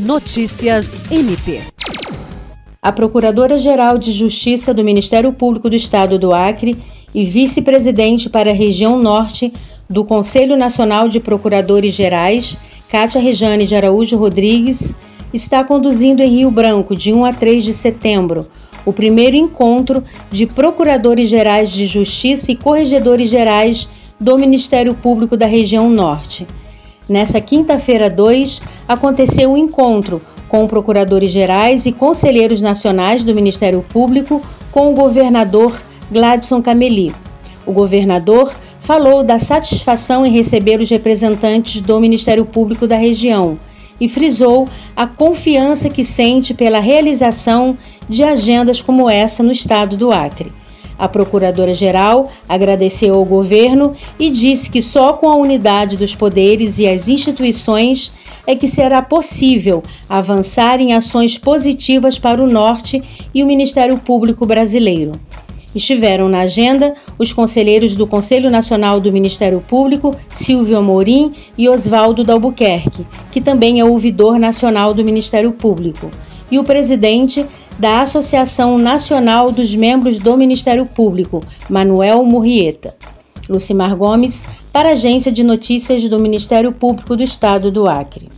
Notícias MP. A Procuradora-Geral de Justiça do Ministério Público do Estado do Acre e vice-presidente para a região norte do Conselho Nacional de Procuradores Gerais, Cátia Rejane de Araújo Rodrigues, está conduzindo em Rio Branco, de 1 a 3 de setembro, o primeiro encontro de Procuradores Gerais de Justiça e Corregedores Gerais do Ministério Público da região norte. Nessa quinta-feira 2, aconteceu um encontro com procuradores gerais e conselheiros nacionais do Ministério Público com o governador Gladson Cameli. O governador falou da satisfação em receber os representantes do Ministério Público da região e frisou a confiança que sente pela realização de agendas como essa no estado do Acre. A Procuradora-Geral agradeceu ao governo e disse que só com a unidade dos poderes e as instituições é que será possível avançar em ações positivas para o Norte e o Ministério Público Brasileiro. Estiveram na agenda os conselheiros do Conselho Nacional do Ministério Público, Silvio Amorim e Oswaldo Dalbuquerque, que também é ouvidor nacional do Ministério Público, e o presidente da Associação Nacional dos Membros do Ministério Público, Manuel Murrieta. Lucimar Gomes, para a Agência de Notícias do Ministério Público do Estado do Acre.